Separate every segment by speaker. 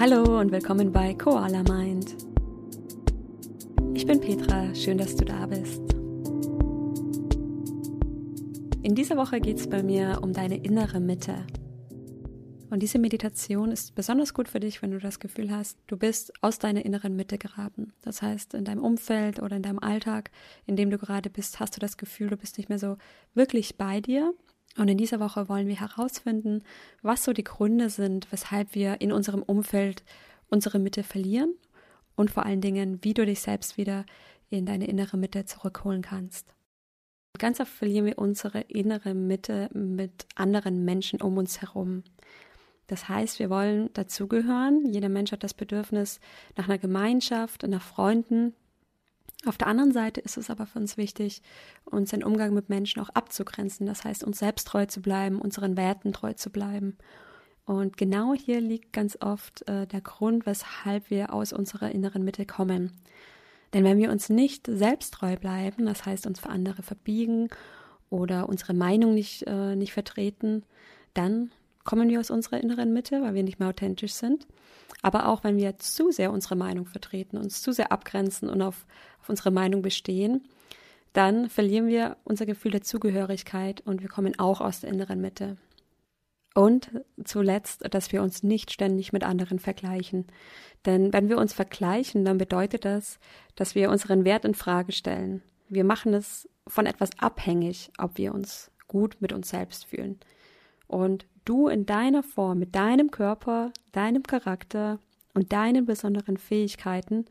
Speaker 1: Hallo und willkommen bei Koala Mind. Ich bin Petra, schön, dass du da bist. In dieser Woche geht es bei mir um deine innere Mitte. Und diese Meditation ist besonders gut für dich, wenn du das Gefühl hast, du bist aus deiner inneren Mitte geraten. Das heißt, in deinem Umfeld oder in deinem Alltag, in dem du gerade bist, hast du das Gefühl, du bist nicht mehr so wirklich bei dir und in dieser Woche wollen wir herausfinden, was so die Gründe sind, weshalb wir in unserem Umfeld unsere Mitte verlieren und vor allen Dingen, wie du dich selbst wieder in deine innere Mitte zurückholen kannst. Ganz oft verlieren wir unsere innere Mitte mit anderen Menschen um uns herum. Das heißt, wir wollen dazugehören. Jeder Mensch hat das Bedürfnis nach einer Gemeinschaft, nach Freunden, auf der anderen Seite ist es aber für uns wichtig, uns den Umgang mit Menschen auch abzugrenzen. Das heißt, uns selbst treu zu bleiben, unseren Werten treu zu bleiben. Und genau hier liegt ganz oft äh, der Grund, weshalb wir aus unserer inneren Mitte kommen. Denn wenn wir uns nicht selbst treu bleiben, das heißt uns für andere verbiegen oder unsere Meinung nicht, äh, nicht vertreten, dann kommen wir aus unserer inneren Mitte, weil wir nicht mehr authentisch sind. Aber auch wenn wir zu sehr unsere Meinung vertreten, uns zu sehr abgrenzen und auf, auf unsere Meinung bestehen, dann verlieren wir unser Gefühl der Zugehörigkeit und wir kommen auch aus der inneren Mitte. Und zuletzt, dass wir uns nicht ständig mit anderen vergleichen. Denn wenn wir uns vergleichen, dann bedeutet das, dass wir unseren Wert in Frage stellen. Wir machen es von etwas abhängig, ob wir uns gut mit uns selbst fühlen. Und du in deiner Form, mit deinem Körper, deinem Charakter und deinen besonderen Fähigkeiten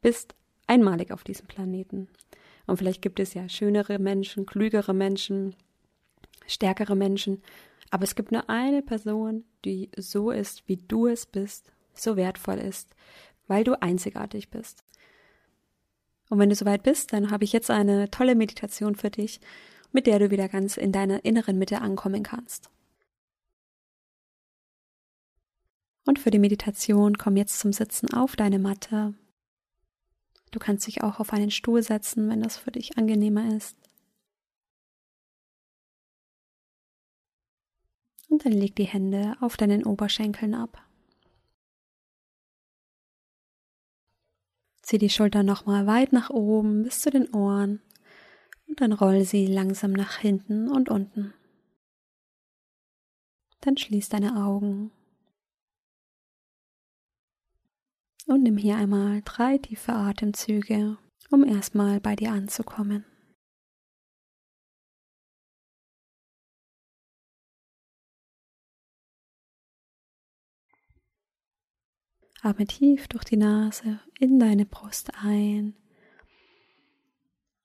Speaker 1: bist einmalig auf diesem Planeten. Und vielleicht gibt es ja schönere Menschen, klügere Menschen, stärkere Menschen, aber es gibt nur eine Person, die so ist, wie du es bist, so wertvoll ist, weil du einzigartig bist. Und wenn du soweit bist, dann habe ich jetzt eine tolle Meditation für dich, mit der du wieder ganz in deiner inneren Mitte ankommen kannst. Und für die Meditation komm jetzt zum Sitzen auf deine Matte. Du kannst dich auch auf einen Stuhl setzen, wenn das für dich angenehmer ist. Und dann leg die Hände auf deinen Oberschenkeln ab. Zieh die Schultern nochmal weit nach oben bis zu den Ohren und dann roll sie langsam nach hinten und unten. Dann schließ deine Augen und nimm hier einmal drei tiefe Atemzüge, um erstmal bei dir anzukommen. Atme tief durch die Nase in deine Brust ein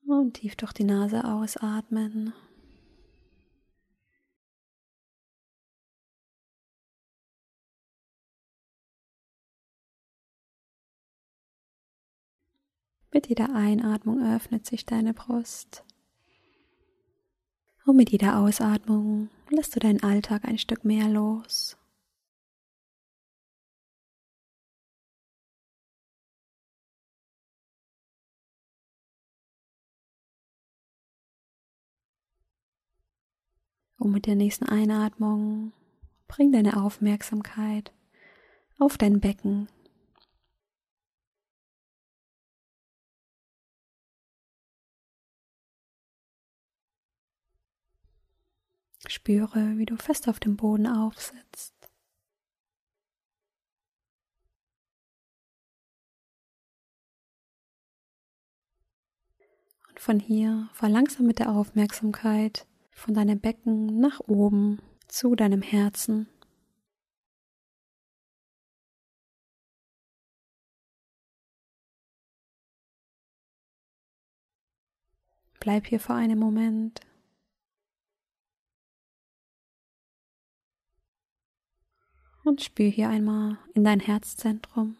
Speaker 1: und tief durch die Nase ausatmen. Mit jeder Einatmung öffnet sich deine Brust. Und mit jeder Ausatmung lässt du deinen Alltag ein Stück mehr los. Und mit der nächsten Einatmung bring deine Aufmerksamkeit auf dein Becken Spüre, wie du fest auf dem Boden aufsitzt. Und von hier verlangsam mit der Aufmerksamkeit von deinem Becken nach oben zu deinem Herzen. Bleib hier vor einem Moment. Und spür hier einmal in dein Herzzentrum.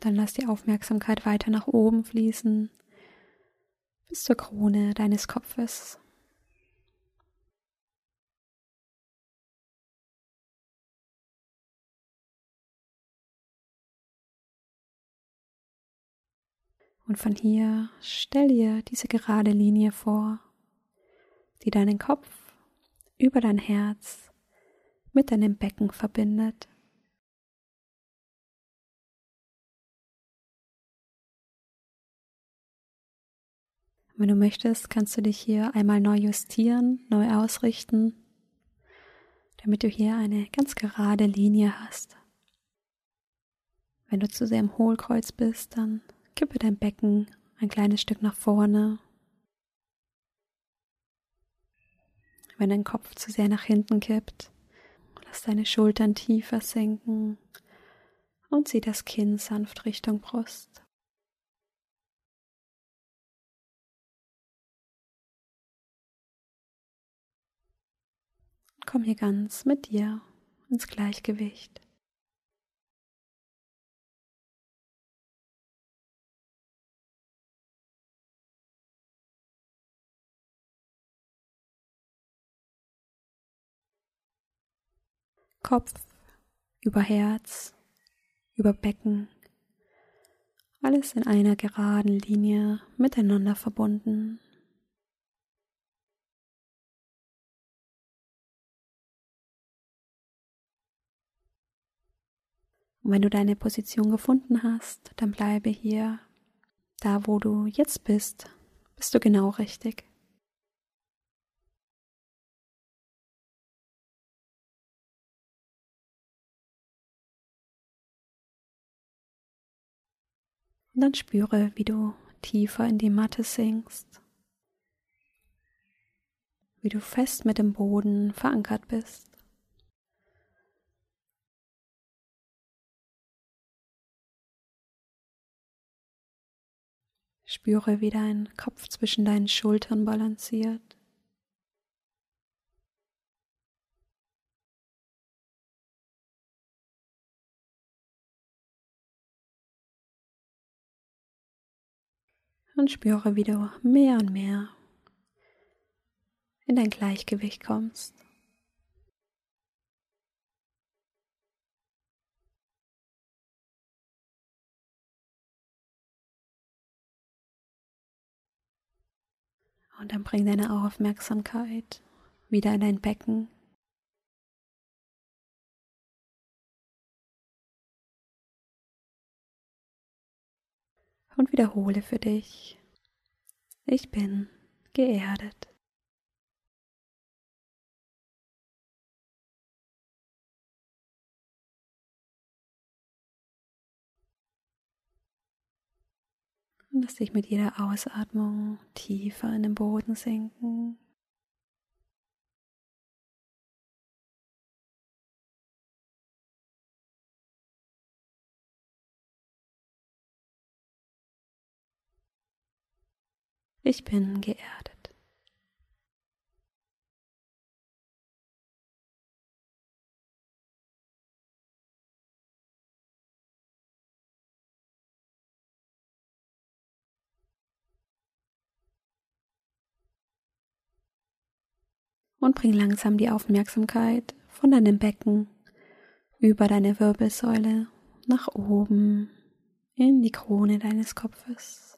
Speaker 1: Dann lass die Aufmerksamkeit weiter nach oben fließen bis zur Krone deines Kopfes. Und von hier stell dir diese gerade Linie vor, die deinen Kopf über dein Herz mit deinem Becken verbindet. Wenn du möchtest, kannst du dich hier einmal neu justieren, neu ausrichten, damit du hier eine ganz gerade Linie hast. Wenn du zu sehr im Hohlkreuz bist, dann kippe dein Becken ein kleines Stück nach vorne. Wenn dein Kopf zu sehr nach hinten kippt, lass deine Schultern tiefer sinken und zieh das Kinn sanft Richtung Brust. Komm hier ganz mit dir ins Gleichgewicht. Kopf über Herz, über Becken, alles in einer geraden Linie miteinander verbunden. Und wenn du deine Position gefunden hast, dann bleibe hier. Da, wo du jetzt bist, bist du genau richtig. Und dann spüre, wie du tiefer in die Matte sinkst, wie du fest mit dem Boden verankert bist. Spüre, wie dein Kopf zwischen deinen Schultern balanciert. Und spüre, wie du mehr und mehr in dein Gleichgewicht kommst. Und dann bring deine Aufmerksamkeit wieder in dein Becken. Und wiederhole für dich, ich bin geerdet. Lass dich mit jeder Ausatmung tiefer in den Boden sinken. Ich bin geerdet. und bring langsam die Aufmerksamkeit von deinem Becken über deine Wirbelsäule nach oben in die Krone deines Kopfes.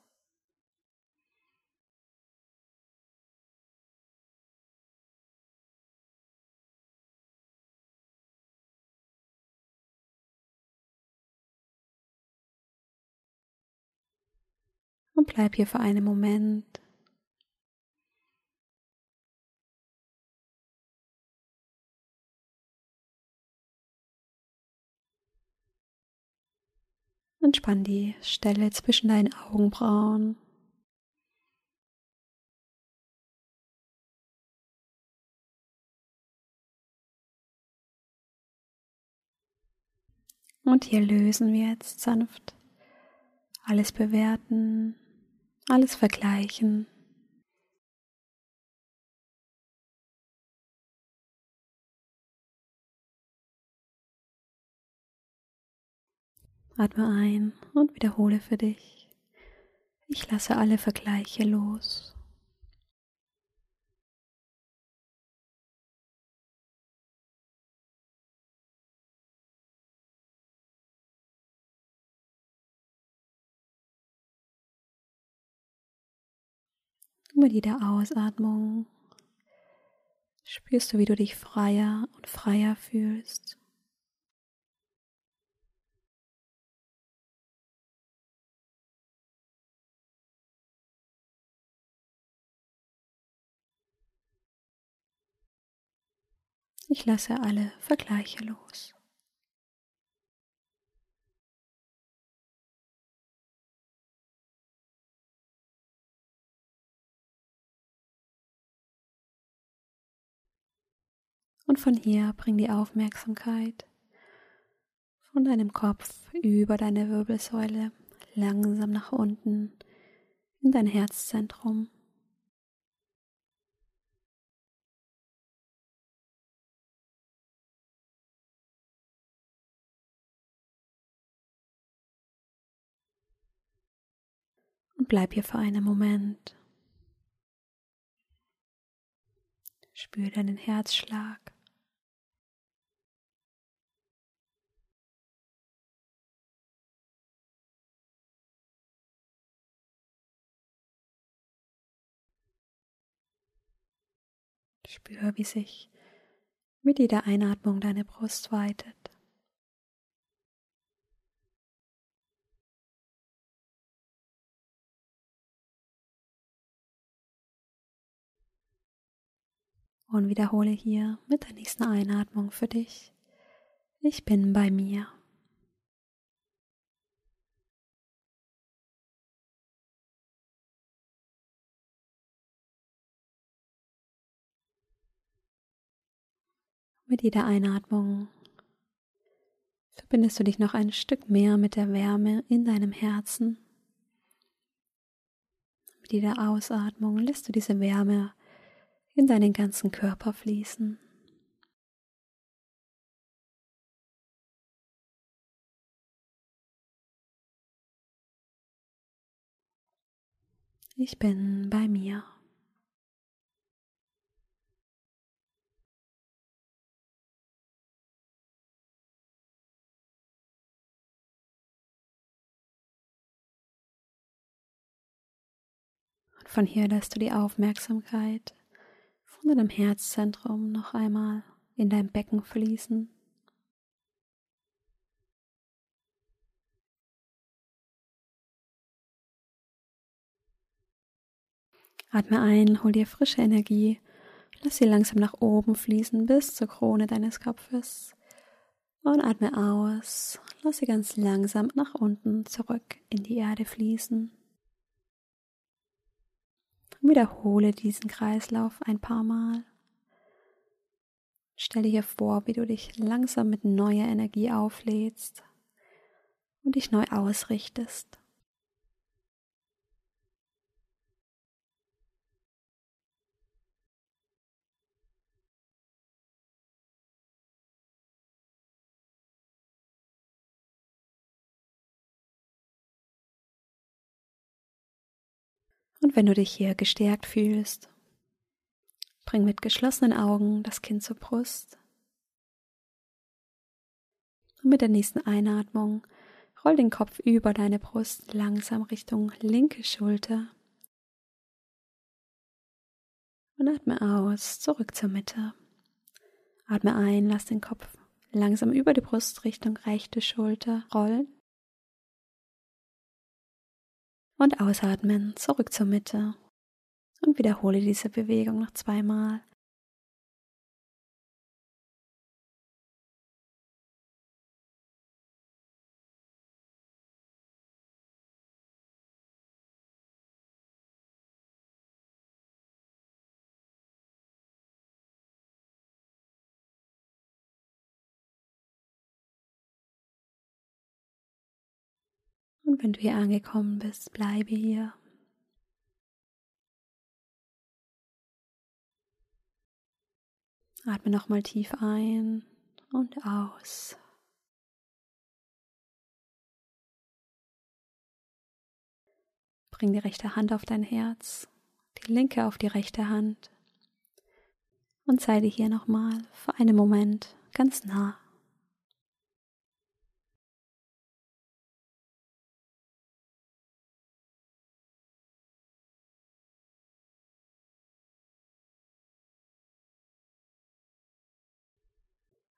Speaker 1: Und bleib hier für einen Moment Entspann die Stelle zwischen deinen Augenbrauen. Und hier lösen wir jetzt sanft alles bewerten, alles vergleichen. Atme ein und wiederhole für dich. Ich lasse alle Vergleiche los. Mit jeder Ausatmung spürst du, wie du dich freier und freier fühlst. Ich lasse alle Vergleiche los. Und von hier bring die Aufmerksamkeit von deinem Kopf über deine Wirbelsäule langsam nach unten in dein Herzzentrum. Und bleib hier für einen Moment. Spür deinen Herzschlag. Spür, wie sich mit jeder Einatmung deine Brust weitet. Und wiederhole hier mit der nächsten Einatmung für dich. Ich bin bei mir. Mit jeder Einatmung verbindest du dich noch ein Stück mehr mit der Wärme in deinem Herzen. Mit jeder Ausatmung lässt du diese Wärme in deinen ganzen Körper fließen. Ich bin bei mir. Von hier lässt du die Aufmerksamkeit von deinem Herzzentrum noch einmal in dein Becken fließen. Atme ein, hol dir frische Energie, lass sie langsam nach oben fließen bis zur Krone deines Kopfes. Und atme aus, lass sie ganz langsam nach unten zurück in die Erde fließen. Wiederhole diesen Kreislauf ein paar Mal. Stelle dir vor, wie du dich langsam mit neuer Energie auflädst und dich neu ausrichtest. Und wenn du dich hier gestärkt fühlst, bring mit geschlossenen Augen das Kind zur Brust. Und mit der nächsten Einatmung roll den Kopf über deine Brust langsam Richtung linke Schulter. Und atme aus, zurück zur Mitte. Atme ein, lass den Kopf langsam über die Brust Richtung rechte Schulter rollen. Und ausatmen, zurück zur Mitte und wiederhole diese Bewegung noch zweimal. Und wenn du hier angekommen bist, bleibe hier. Atme nochmal tief ein und aus. Bring die rechte Hand auf dein Herz, die linke auf die rechte Hand und sei dir hier nochmal für einen Moment ganz nah.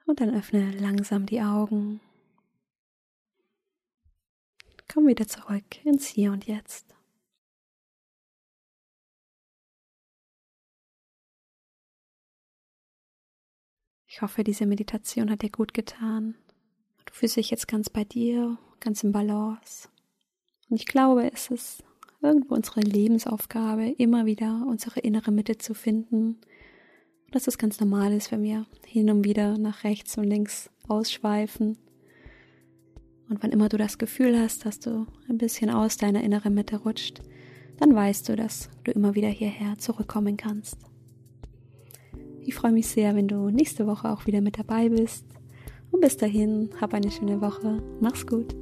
Speaker 1: Und dann öffne langsam die Augen. Komm wieder zurück ins Hier und Jetzt. Ich hoffe, diese Meditation hat dir gut getan. Du fühlst dich jetzt ganz bei dir, ganz im Balance. Und ich glaube, es ist irgendwo unsere Lebensaufgabe, immer wieder unsere innere Mitte zu finden. Dass es ganz normal ist, wenn wir hin und wieder nach rechts und links ausschweifen. Und wann immer du das Gefühl hast, dass du ein bisschen aus deiner inneren Mitte rutscht, dann weißt du, dass du immer wieder hierher zurückkommen kannst. Ich freue mich sehr, wenn du nächste Woche auch wieder mit dabei bist. Und bis dahin, hab eine schöne Woche. Mach's gut.